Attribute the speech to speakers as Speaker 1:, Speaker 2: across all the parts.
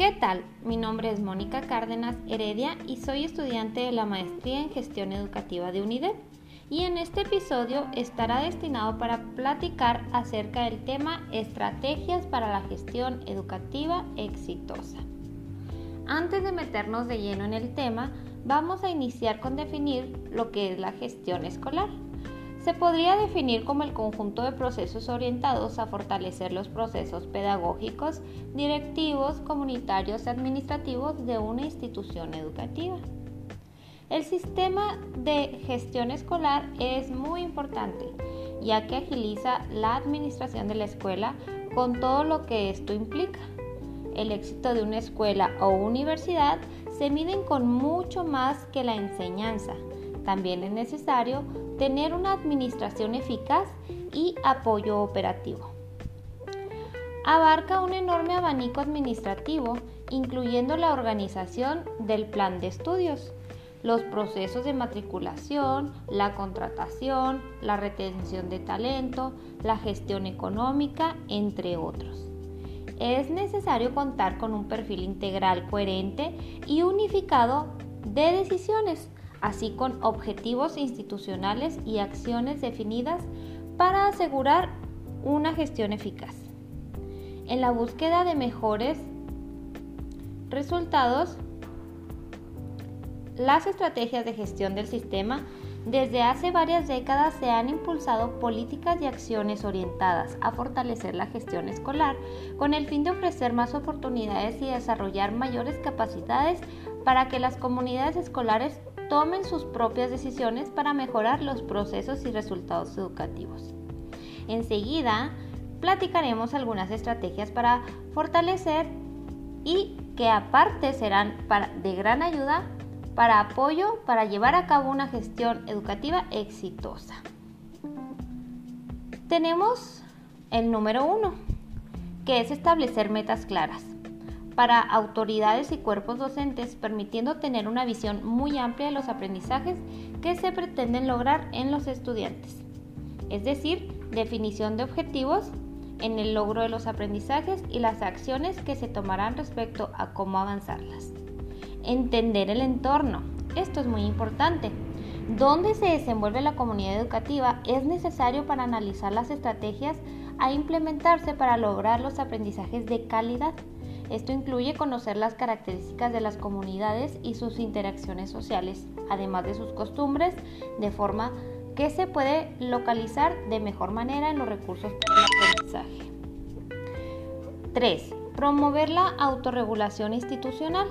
Speaker 1: ¿Qué tal? Mi nombre es Mónica Cárdenas Heredia y soy estudiante de la Maestría en Gestión Educativa de UNIDEP. Y en este episodio estará destinado para platicar acerca del tema Estrategias para la gestión educativa exitosa. Antes de meternos de lleno en el tema, vamos a iniciar con definir lo que es la gestión escolar se podría definir como el conjunto de procesos orientados a fortalecer los procesos pedagógicos, directivos, comunitarios y administrativos de una institución educativa. El sistema de gestión escolar es muy importante, ya que agiliza la administración de la escuela con todo lo que esto implica. El éxito de una escuela o universidad se miden con mucho más que la enseñanza. También es necesario tener una administración eficaz y apoyo operativo. Abarca un enorme abanico administrativo, incluyendo la organización del plan de estudios, los procesos de matriculación, la contratación, la retención de talento, la gestión económica, entre otros. Es necesario contar con un perfil integral coherente y unificado de decisiones así con objetivos institucionales y acciones definidas para asegurar una gestión eficaz. En la búsqueda de mejores resultados, las estrategias de gestión del sistema desde hace varias décadas se han impulsado políticas y acciones orientadas a fortalecer la gestión escolar con el fin de ofrecer más oportunidades y desarrollar mayores capacidades para que las comunidades escolares tomen sus propias decisiones para mejorar los procesos y resultados educativos. Enseguida, platicaremos algunas estrategias para fortalecer y que aparte serán de gran ayuda para apoyo para llevar a cabo una gestión educativa exitosa. Tenemos el número uno, que es establecer metas claras para autoridades y cuerpos docentes, permitiendo tener una visión muy amplia de los aprendizajes que se pretenden lograr en los estudiantes. Es decir, definición de objetivos en el logro de los aprendizajes y las acciones que se tomarán respecto a cómo avanzarlas. Entender el entorno. Esto es muy importante. Dónde se desenvuelve la comunidad educativa es necesario para analizar las estrategias a implementarse para lograr los aprendizajes de calidad esto incluye conocer las características de las comunidades y sus interacciones sociales, además de sus costumbres, de forma que se puede localizar de mejor manera en los recursos para aprendizaje. 3. Promover la autorregulación institucional,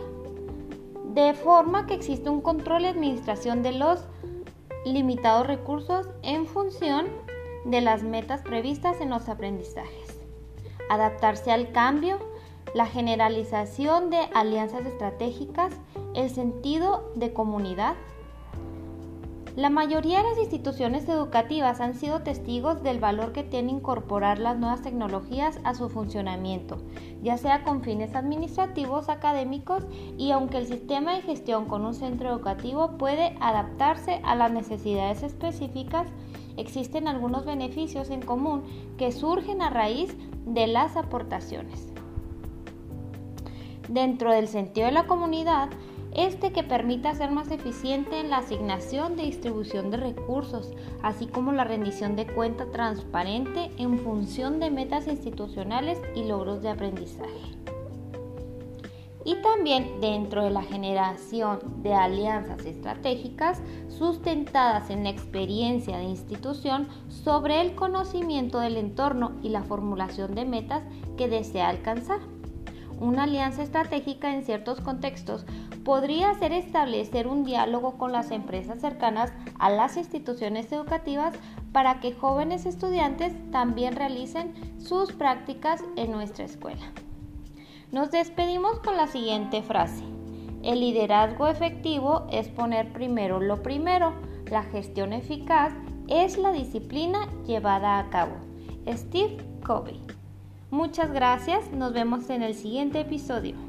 Speaker 1: de forma que existe un control y administración de los limitados recursos en función de las metas previstas en los aprendizajes. Adaptarse al cambio la generalización de alianzas estratégicas, el sentido de comunidad. La mayoría de las instituciones educativas han sido testigos del valor que tiene incorporar las nuevas tecnologías a su funcionamiento, ya sea con fines administrativos, académicos y aunque el sistema de gestión con un centro educativo puede adaptarse a las necesidades específicas, existen algunos beneficios en común que surgen a raíz de las aportaciones dentro del sentido de la comunidad, este que permita ser más eficiente en la asignación de distribución de recursos, así como la rendición de cuenta transparente en función de metas institucionales y logros de aprendizaje. Y también dentro de la generación de alianzas estratégicas sustentadas en la experiencia de institución sobre el conocimiento del entorno y la formulación de metas que desea alcanzar. Una alianza estratégica en ciertos contextos podría ser establecer un diálogo con las empresas cercanas a las instituciones educativas para que jóvenes estudiantes también realicen sus prácticas en nuestra escuela. Nos despedimos con la siguiente frase. El liderazgo efectivo es poner primero lo primero. La gestión eficaz es la disciplina llevada a cabo. Steve Covey Muchas gracias, nos vemos en el siguiente episodio.